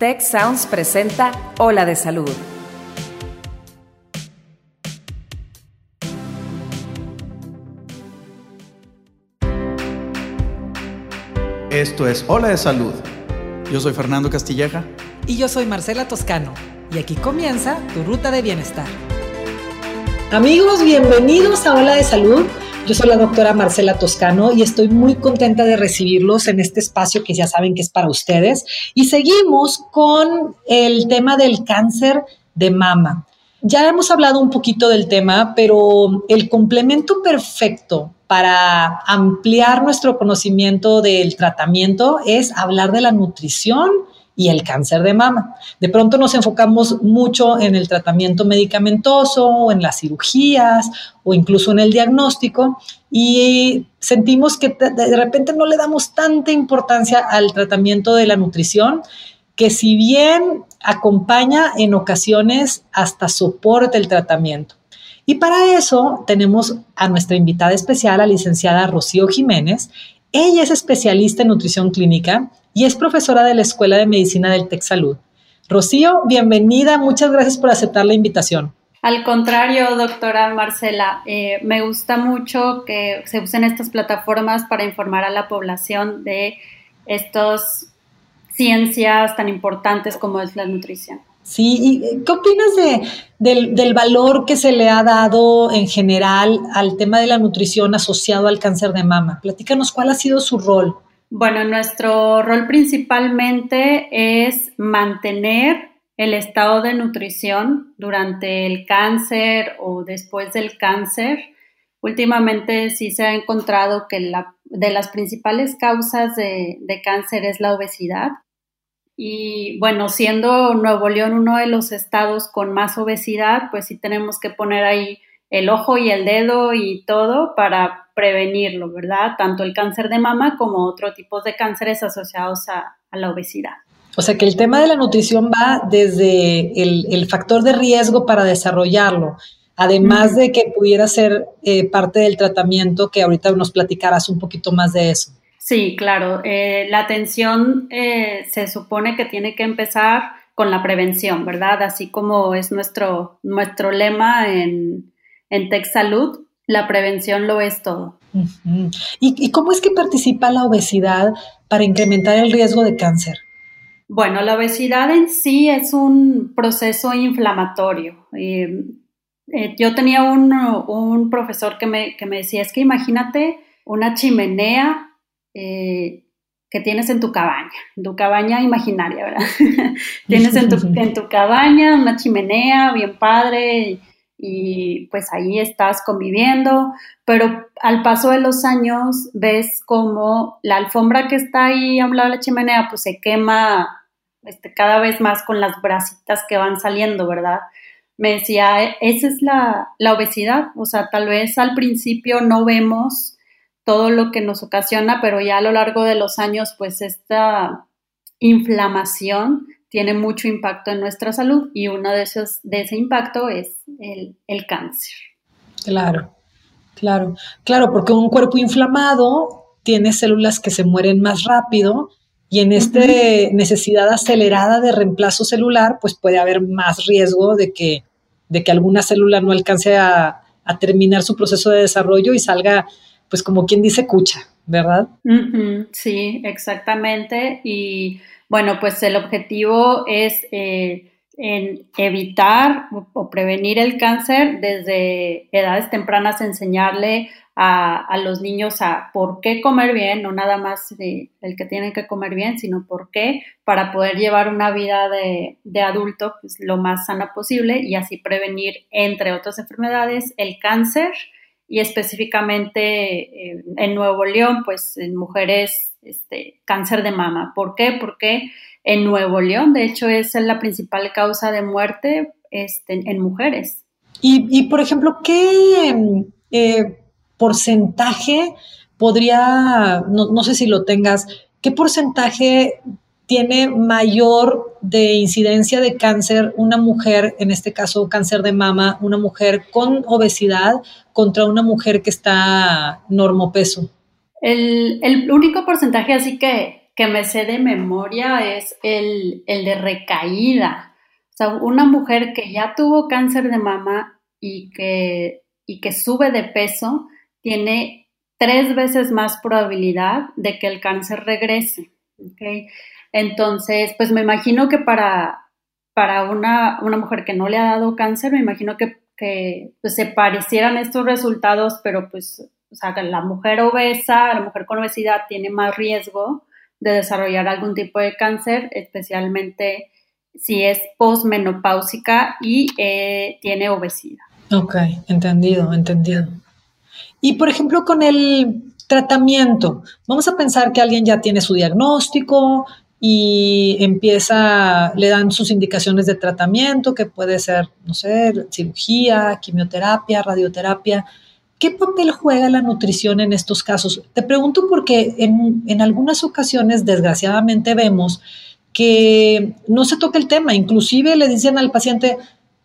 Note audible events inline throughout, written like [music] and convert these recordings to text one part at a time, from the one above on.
Tech Sounds presenta Ola de Salud. Esto es Ola de Salud. Yo soy Fernando Castilleja. Y yo soy Marcela Toscano. Y aquí comienza tu ruta de bienestar. Amigos, bienvenidos a Ola de Salud. Yo soy la doctora Marcela Toscano y estoy muy contenta de recibirlos en este espacio que ya saben que es para ustedes. Y seguimos con el tema del cáncer de mama. Ya hemos hablado un poquito del tema, pero el complemento perfecto para ampliar nuestro conocimiento del tratamiento es hablar de la nutrición y el cáncer de mama. De pronto nos enfocamos mucho en el tratamiento medicamentoso o en las cirugías o incluso en el diagnóstico y sentimos que de repente no le damos tanta importancia al tratamiento de la nutrición que si bien acompaña en ocasiones hasta soporte el tratamiento. Y para eso tenemos a nuestra invitada especial, la licenciada Rocío Jiménez. Ella es especialista en nutrición clínica y es profesora de la Escuela de Medicina del Tec Salud. Rocío, bienvenida, muchas gracias por aceptar la invitación. Al contrario, doctora Marcela, eh, me gusta mucho que se usen estas plataformas para informar a la población de estas ciencias tan importantes como es la nutrición. Sí, ¿y qué opinas del, del, valor que se le ha dado en general al tema de la nutrición asociado al cáncer de mama? Platícanos cuál ha sido su rol. Bueno, nuestro rol principalmente es mantener el estado de nutrición durante el cáncer o después del cáncer. Últimamente sí se ha encontrado que la, de las principales causas de, de cáncer es la obesidad. Y bueno, siendo Nuevo León uno de los estados con más obesidad, pues sí tenemos que poner ahí el ojo y el dedo y todo para prevenirlo, ¿verdad? Tanto el cáncer de mama como otro tipo de cánceres asociados a, la obesidad. O sea que el tema de la nutrición va desde el, factor de riesgo para desarrollarlo, además de que pudiera ser eh, parte del tratamiento, que ahorita nos platicarás un poquito más de eso. Sí, claro. Eh, la atención eh, se supone que tiene que empezar con la prevención, ¿verdad? Así como es nuestro, nuestro lema en, en Tech Salud, la prevención lo es todo. ¿Y, cómo es que participa la obesidad para incrementar el riesgo de cáncer? Bueno, la obesidad en sí es un proceso inflamatorio. Eh, yo tenía un, profesor que me, decía, es que imagínate una chimenea eh, que tienes en tu cabaña, en tu cabaña imaginaria, ¿verdad? [laughs] tienes en tu, en tu, cabaña una chimenea bien padre y pues ahí estás conviviendo, pero al paso de los años ves como la alfombra que está ahí a un lado de la chimenea pues se quema este, cada vez más con las brasitas que van saliendo, ¿verdad? Me decía, e, esa es la, la obesidad, o sea, tal vez al principio no vemos todo lo que nos ocasiona, pero ya a lo largo de los años pues esta inflamación tiene mucho impacto en nuestra salud y uno de esos de ese impacto es el, cáncer. Claro, claro, claro, porque un cuerpo inflamado tiene células que se mueren más rápido y en esta necesidad acelerada de reemplazo celular, pues puede haber más riesgo de que, de que alguna célula no alcance a, a terminar su proceso de desarrollo y salga, pues como quien dice, cucha, ¿verdad? Sí, exactamente. Y bueno, pues el objetivo es eh, evitar o prevenir el cáncer desde edades tempranas, enseñarle a, los niños a por qué comer bien, no nada más el que tienen que comer bien, sino por qué, para poder llevar una vida de, adulto pues, lo más sana posible y así prevenir, entre otras enfermedades, el cáncer y específicamente eh, en Nuevo León, pues en mujeres este, cáncer de mama. ¿Por qué? Porque en Nuevo León, de hecho, es la principal causa de muerte este, en mujeres. Y, por ejemplo, ¿qué eh, porcentaje podría, no, sé si lo tengas, qué porcentaje tiene mayor de incidencia de cáncer una mujer, en este caso cáncer de mama, una mujer con obesidad contra una mujer que está normopeso? El, único porcentaje así que, que me sé de memoria es el, el de recaída. O sea, una mujer que ya tuvo cáncer de mama y que, y que sube de peso tiene tres veces más probabilidad de que el cáncer regrese. ¿okay? Entonces, pues me imagino que para, para una, una, mujer que no le ha dado cáncer, me imagino que, que pues, se parecieran estos resultados, pero pues, o sea, la mujer obesa, la mujer con obesidad tiene más riesgo de desarrollar algún tipo de cáncer, especialmente si es posmenopáusica y eh, tiene obesidad. Ok, entendido, entendido. Y por ejemplo, con el tratamiento, vamos a pensar que alguien ya tiene su diagnóstico, y empieza, le dan sus indicaciones de tratamiento, que puede ser, no sé, cirugía, quimioterapia, radioterapia. ¿Qué papel juega la nutrición en estos casos? Te pregunto porque en, en algunas ocasiones, desgraciadamente, vemos que no se toca el tema, inclusive le dicen al paciente,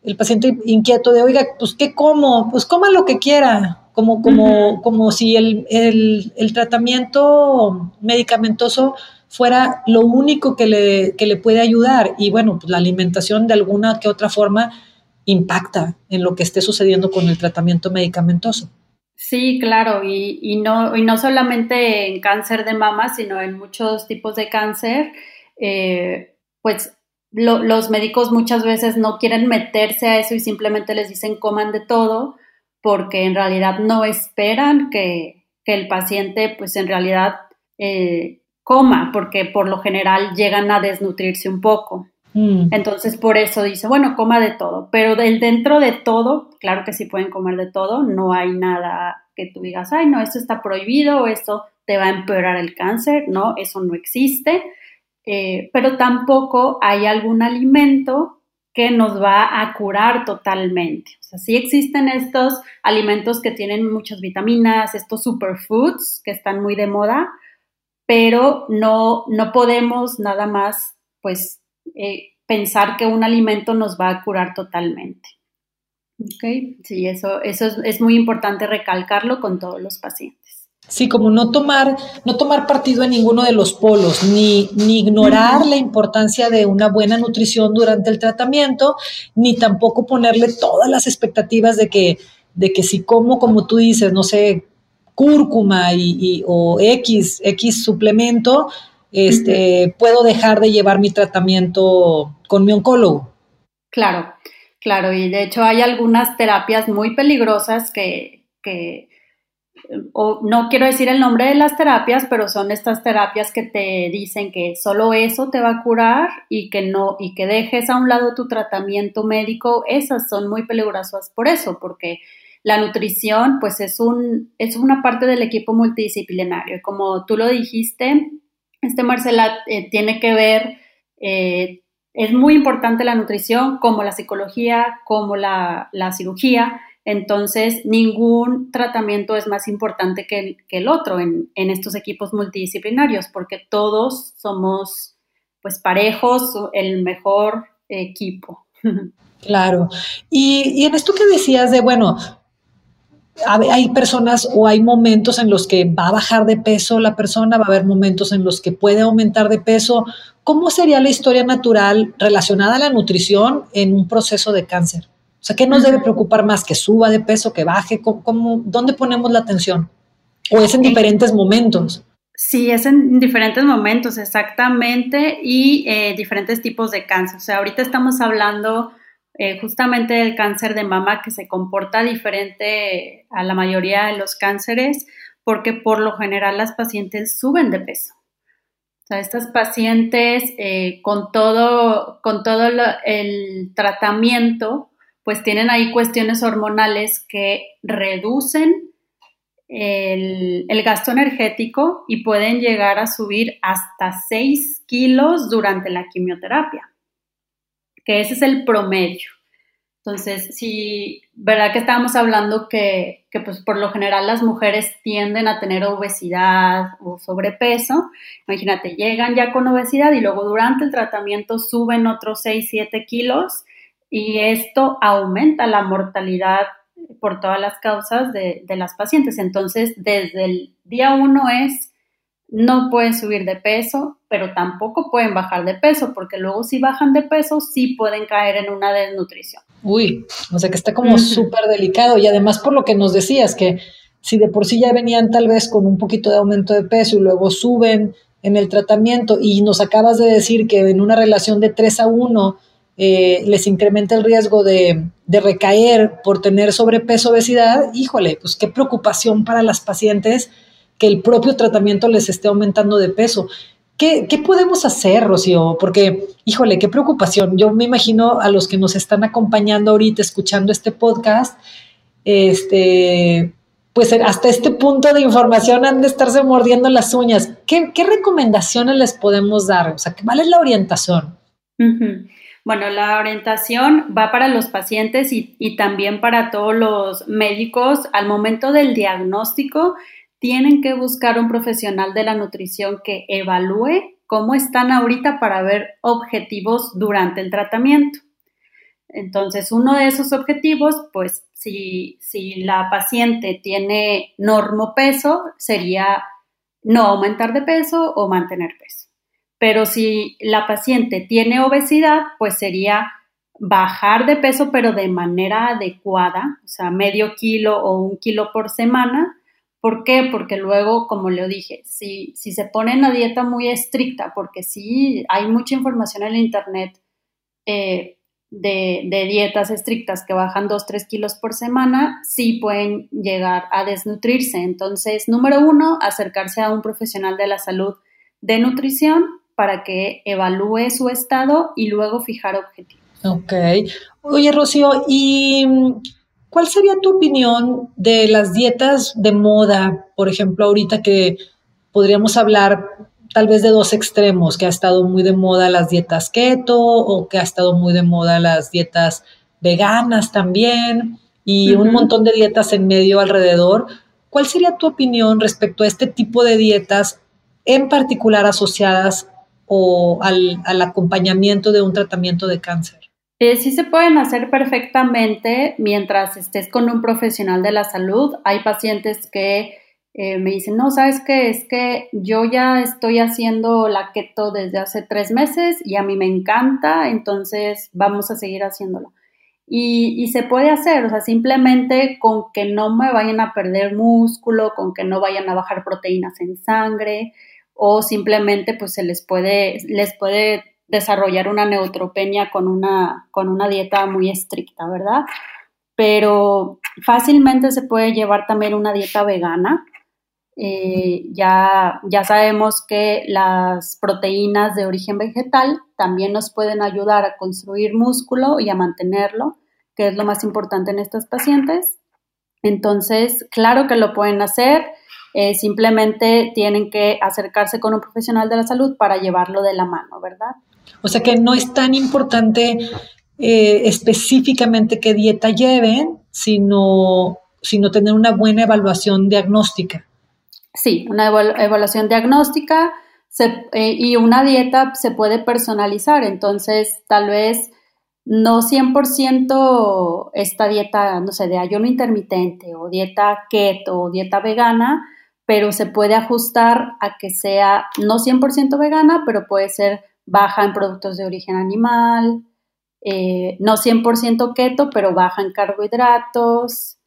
el paciente inquieto de, oiga, pues ¿qué como? Pues coma lo que quiera, como, como, como si el, el, el, tratamiento medicamentoso fuera lo único que le, que le puede ayudar. Y bueno, pues la alimentación de alguna que otra forma impacta en lo que esté sucediendo con el tratamiento medicamentoso. Sí, claro, y, y, no, y no solamente en cáncer de mama, sino en muchos tipos de cáncer, eh, pues lo, los médicos muchas veces no quieren meterse a eso y simplemente les dicen coman de todo, porque en realidad no esperan que, que el paciente, pues en realidad eh, coma, porque por lo general llegan a desnutrirse un poco. Mm. Entonces, por eso dice, bueno, coma de todo, pero del dentro de todo, claro que sí pueden comer de todo, no hay nada que tú digas, ay, no, esto está prohibido, esto te va a empeorar el cáncer, no, eso no existe, eh, pero tampoco hay algún alimento que nos va a curar totalmente. O sea, sí existen estos alimentos que tienen muchas vitaminas, estos superfoods que están muy de moda, pero no, no podemos nada más, pues, eh, pensar que un alimento nos va a curar totalmente. ¿Ok? Sí, eso, eso es, es, muy importante recalcarlo con todos los pacientes. Sí, como no tomar, no tomar partido en ninguno de los polos, ni, ni ignorar la importancia de una buena nutrición durante el tratamiento, ni tampoco ponerle todas las expectativas de que, de que si como, como tú dices, no sé, cúrcuma y, o X, X suplemento, este, puedo dejar de llevar mi tratamiento con mi oncólogo. Claro, claro, y de hecho hay algunas terapias muy peligrosas que, que o no quiero decir el nombre de las terapias, pero son estas terapias que te dicen que solo eso te va a curar y que no y que dejes a un lado tu tratamiento médico, esas son muy peligrosas por eso, porque la nutrición pues es, un, es una parte del equipo multidisciplinario. Como tú lo dijiste, este Marcela eh, tiene que ver, eh, es muy importante la nutrición como la psicología, como la, cirugía. Entonces, ningún tratamiento es más importante que el, que el otro en, en, estos equipos multidisciplinarios, porque todos somos pues parejos, el mejor equipo. [laughs] Claro. Y, y en esto que decías de, bueno, hay personas o hay momentos en los que va a bajar de peso la persona, va a haber momentos en los que puede aumentar de peso. ¿Cómo sería la historia natural relacionada a la nutrición en un proceso de cáncer? O sea, ¿qué nos debe preocupar más? ¿Que suba de peso, que baje? ¿Cómo, dónde ponemos la atención? ¿O es en diferentes momentos? Sí, es en diferentes momentos, exactamente, y eh, diferentes tipos de cáncer. O sea, ahorita estamos hablando eh, justamente el cáncer de mama que se comporta diferente a la mayoría de los cánceres porque por lo general las pacientes suben de peso. O sea, estas pacientes eh, con todo, con todo el tratamiento, pues tienen ahí cuestiones hormonales que reducen el, el, gasto energético y pueden llegar a subir hasta 6 kilos durante la quimioterapia que ese es el promedio. Entonces, si, ¿verdad que estábamos hablando que, pues por lo general las mujeres tienden a tener obesidad o sobrepeso? Imagínate, llegan ya con obesidad y luego durante el tratamiento suben otros 6, 7 kilos y esto aumenta la mortalidad por todas las causas de las pacientes. Entonces, desde el día uno es no pueden subir de peso, pero tampoco pueden bajar de peso, porque luego si bajan de peso sí pueden caer en una desnutrición. Uy, o sea que está como súper delicado y además por lo que nos decías, que si de por sí ya venían tal vez con un poquito de aumento de peso y luego suben en el tratamiento y nos acabas de decir que en una relación de 3 a 1 eh, les incrementa el riesgo de, de, recaer por tener sobrepeso, obesidad, híjole, pues qué preocupación para las pacientes que el propio tratamiento les esté aumentando de peso. ¿Qué, ¿Qué, podemos hacer, Rocío? Porque, híjole, qué preocupación. Yo me imagino a los que nos están acompañando ahorita, escuchando este podcast, este, pues hasta este punto de información han de estarse mordiendo las uñas. ¿Qué, qué recomendaciones les podemos dar? O sea, ¿cuál es la orientación? Bueno, la orientación va para los pacientes y, y también para todos los médicos al momento del diagnóstico tienen que buscar un profesional de la nutrición que evalúe cómo están ahorita para ver objetivos durante el tratamiento. Entonces, uno de esos objetivos, pues si, si la paciente tiene normopeso, sería no aumentar de peso o mantener peso. Pero si la paciente tiene obesidad, pues sería bajar de peso, pero de manera adecuada, o sea, medio kilo o un kilo por semana, ¿Por qué? Porque luego, como le dije, si, se pone una dieta muy estricta, porque sí hay mucha información en el Internet eh, de, de, dietas estrictas que bajan 2-3 kilos por semana, sí pueden llegar a desnutrirse. Entonces, número uno, acercarse a un profesional de la salud de nutrición para que evalúe su estado y luego fijar objetivos. Ok. Oye, Rocío, ¿y ¿Cuál sería tu opinión de las dietas de moda, por ejemplo, ahorita que podríamos hablar tal vez de dos extremos, que ha estado muy de moda las dietas keto o que ha estado muy de moda las dietas veganas también y un montón de dietas en medio alrededor? ¿Cuál sería tu opinión respecto a este tipo de dietas en particular asociadas o al, al acompañamiento de un tratamiento de cáncer? Eh, sí se pueden hacer perfectamente mientras estés con un profesional de la salud. Hay pacientes que eh, me dicen, no, sabes qué, es que yo ya estoy haciendo la keto desde hace tres meses y a mí me encanta, entonces vamos a seguir haciéndolo. Y, y, se puede hacer, o sea, simplemente con que no me vayan a perder músculo, con que no vayan a bajar proteínas en sangre, o simplemente pues se les puede, les puede desarrollar una neutropenia con una, con una dieta muy estricta, ¿verdad? Pero fácilmente se puede llevar también una dieta vegana. Eh, ya, ya sabemos que las proteínas de origen vegetal también nos pueden ayudar a construir músculo y a mantenerlo, que es lo más importante en estos pacientes. Entonces, claro que lo pueden hacer, eh, simplemente tienen que acercarse con un profesional de la salud para llevarlo de la mano, ¿verdad? O sea que no es tan importante eh, específicamente qué dieta lleven, sino, sino tener una buena evaluación diagnóstica. Sí, una evaluación diagnóstica eh, y una dieta se puede personalizar, entonces tal vez no 100% esta dieta, no sé, de ayuno intermitente o dieta keto o dieta vegana, pero se puede ajustar a que sea no 100% vegana, pero puede ser baja en productos de origen animal, eh, no 100% keto, pero baja en carbohidratos.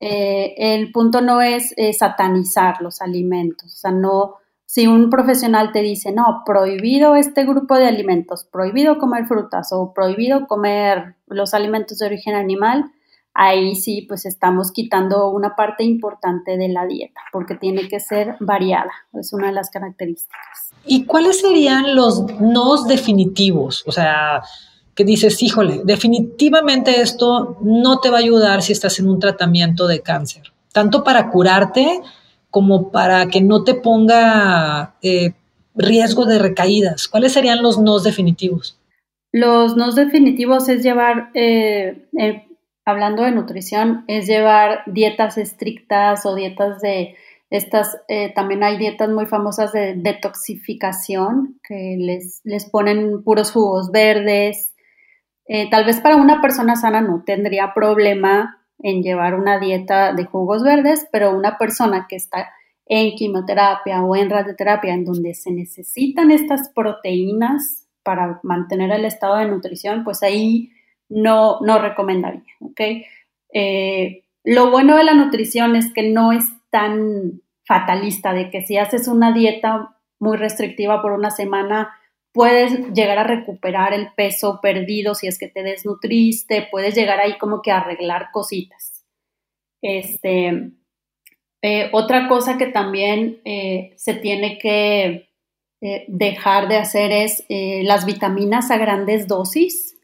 Eh, el punto no es satanizar los alimentos, o sea, no, si un profesional te dice, no, prohibido este grupo de alimentos, prohibido comer frutas o prohibido comer los alimentos de origen animal, ahí sí, pues estamos quitando una parte importante de la dieta, porque tiene que ser variada, es una de las características. ¿Y cuáles serían los nos definitivos? O sea, que dices, híjole, definitivamente esto no te va a ayudar si estás en un tratamiento de cáncer, tanto para curarte como para que no te ponga eh, riesgo de recaídas. ¿Cuáles serían los nos definitivos? Los nos definitivos es llevar, eh, hablando de nutrición, es llevar dietas estrictas o dietas de estas, eh, también hay dietas muy famosas de detoxificación que les, les ponen puros jugos verdes. Eh, tal vez para una persona sana no tendría problema en llevar una dieta de jugos verdes, pero una persona que está en quimioterapia o en radioterapia, en donde se necesitan estas proteínas para mantener el estado de nutrición, pues ahí no, no recomendaría. Eh, lo bueno de la nutrición es que no es tan fatalista, de que si haces una dieta muy restrictiva por una semana, puedes llegar a recuperar el peso perdido si es que te desnutriste, puedes llegar ahí como que arreglar cositas. Este, eh, otra cosa que también eh, se tiene que eh, dejar de hacer es las vitaminas a grandes dosis.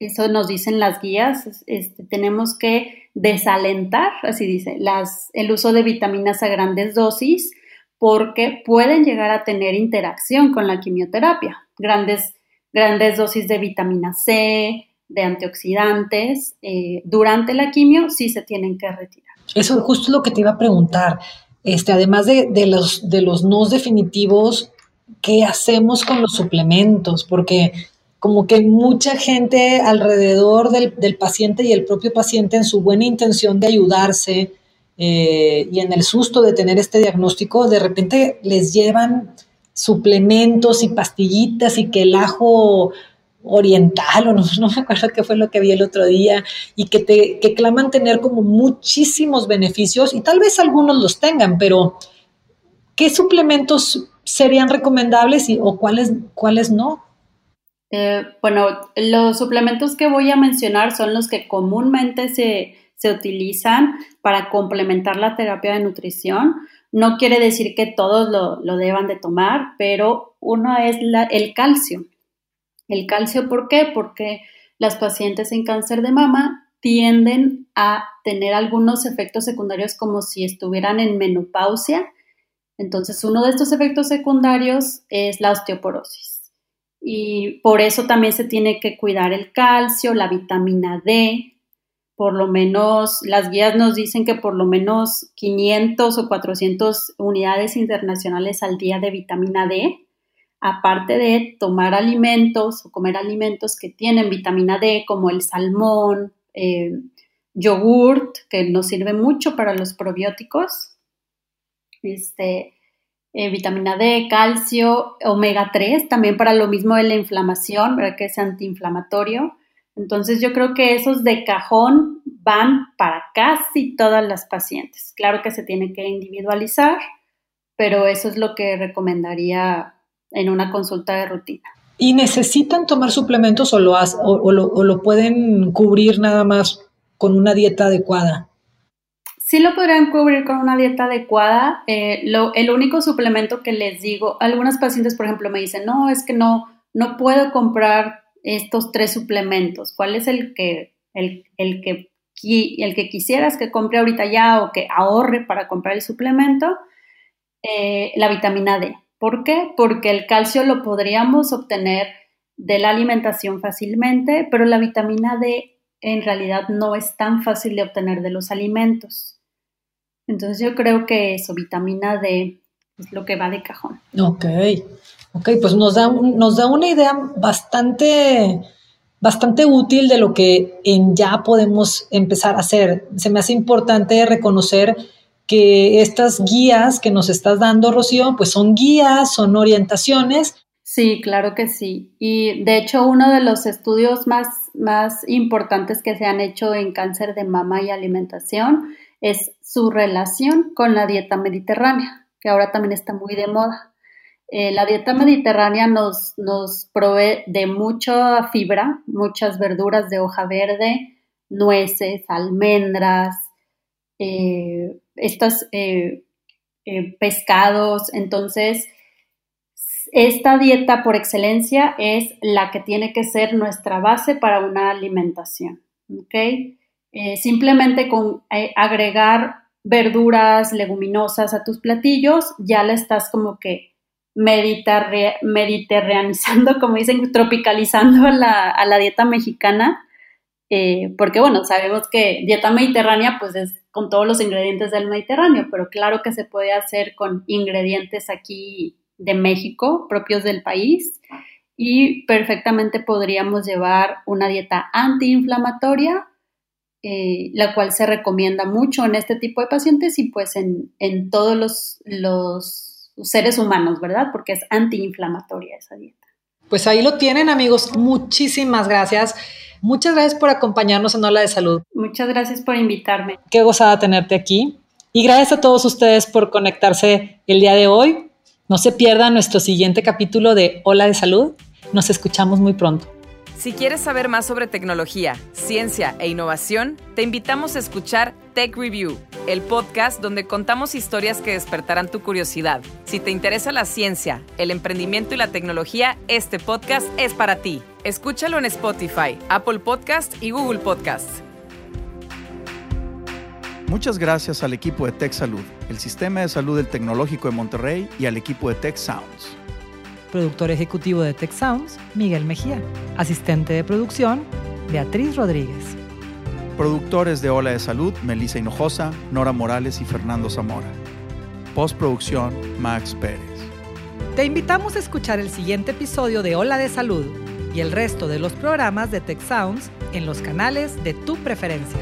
Eso nos dicen las guías. Este, tenemos que desalentar, así dice, las, el uso de vitaminas a grandes dosis porque pueden llegar a tener interacción con la quimioterapia. Grandes, grandes dosis de vitamina C, de antioxidantes, durante la quimio sí se tienen que retirar. Eso es justo lo que te iba a preguntar. Este, además de, los, de los no definitivos, ¿qué hacemos con los suplementos? Porque como que mucha gente alrededor del, paciente y el propio paciente en su buena intención de ayudarse eh, y en el susto de tener este diagnóstico, de repente les llevan suplementos y pastillitas y que el ajo oriental o no, me acuerdo qué fue lo que vi el otro día y que te claman tener como muchísimos beneficios y tal vez algunos los tengan, pero ¿qué suplementos serían recomendables y, o cuáles, cuáles no? Eh, bueno, los suplementos que voy a mencionar son los que comúnmente se, se utilizan para complementar la terapia de nutrición. No quiere decir que todos lo, lo deban de tomar, pero uno es el calcio. El calcio, ¿por qué? Porque las pacientes en cáncer de mama tienden a tener algunos efectos secundarios como si estuvieran en menopausia. Entonces, uno de estos efectos secundarios es la osteoporosis. Y por eso también se tiene que cuidar el calcio, la vitamina D. Por lo menos, las guías nos dicen que por lo menos 500 o 400 unidades internacionales al día de vitamina D aparte de tomar alimentos o comer alimentos que tienen vitamina D, como el salmón, eh, yogurt, que nos sirve mucho para los probióticos, este, eh, vitamina D, calcio, omega 3, también para lo mismo de la inflamación, ¿verdad? que es antiinflamatorio. Entonces yo creo que esos de cajón van para casi todas las pacientes. Claro que se tiene que individualizar, pero eso es lo que recomendaría en una consulta de rutina. ¿Y necesitan tomar suplementos o lo, o, lo, pueden cubrir nada más con una dieta adecuada? Sí lo podrían cubrir con una dieta adecuada. Eh, el único suplemento que les digo, algunas pacientes, por ejemplo, me dicen, no, es que no, no puedo comprar estos tres suplementos. ¿Cuál es el que, el, el que, el que quisieras que compre ahorita ya o que ahorre para comprar el suplemento? Eh, la vitamina D. ¿Por qué? Porque el calcio lo podríamos obtener de la alimentación fácilmente, pero la vitamina D en realidad no es tan fácil de obtener de los alimentos. Entonces yo creo que eso, vitamina D, es lo que va de cajón. Ok, ok, pues nos da, nos da una idea bastante, bastante útil de lo que en ya podemos empezar a hacer. Se me hace importante reconocer que estas guías que nos estás dando, Rocío, pues son guías, son orientaciones. Sí, claro que sí. Y de hecho, uno de los estudios más, más importantes que se han hecho en cáncer de mama y alimentación es su relación con la dieta mediterránea, que ahora también está muy de moda. Eh, la dieta mediterránea nos, nos provee de mucha fibra, muchas verduras de hoja verde, nueces, almendras, eh, estos eh, pescados. Entonces, esta dieta por excelencia es la que tiene que ser nuestra base para una alimentación. simplemente con agregar verduras leguminosas a tus platillos, ya la estás como que mediterraneizando, [laughs] como dicen, tropicalizando a la, dieta mexicana, porque bueno, sabemos que dieta mediterránea pues es con todos los ingredientes del Mediterráneo, pero claro que se puede hacer con ingredientes aquí de México, propios del país, y perfectamente podríamos llevar una dieta antiinflamatoria eh, la cual se recomienda mucho en este tipo de pacientes y pues en, en todos los, los seres humanos, ¿verdad? Porque es antiinflamatoria esa dieta. Pues ahí lo tienen amigos, muchísimas gracias. Muchas gracias por acompañarnos en Ola de Salud. Muchas gracias por invitarme. Qué gozada tenerte aquí. Y gracias a todos ustedes por conectarse el día de hoy. No se pierdan nuestro siguiente capítulo de Ola de Salud. Nos escuchamos muy pronto. Si quieres saber más sobre tecnología, ciencia e innovación, te invitamos a escuchar Tech Review, el podcast donde contamos historias que despertarán tu curiosidad. Si te interesa la ciencia, el emprendimiento y la tecnología, este podcast es para ti. Escúchalo en Spotify, Apple Podcast y Google Podcast. Muchas gracias al equipo de Tech Salud, el sistema de salud del Tecnológico de Monterrey y al equipo de Tech Sounds productor ejecutivo de Tech Sounds, Miguel Mejía, asistente de producción, Beatriz Rodríguez. Productores de Ola de Salud, Melissa Hinojosa, Nora Morales y Fernando Zamora. Postproducción, Max Pérez. Te invitamos a escuchar el siguiente episodio de Ola de Salud y el resto de los programas de Tech Sounds en los canales de tu preferencia.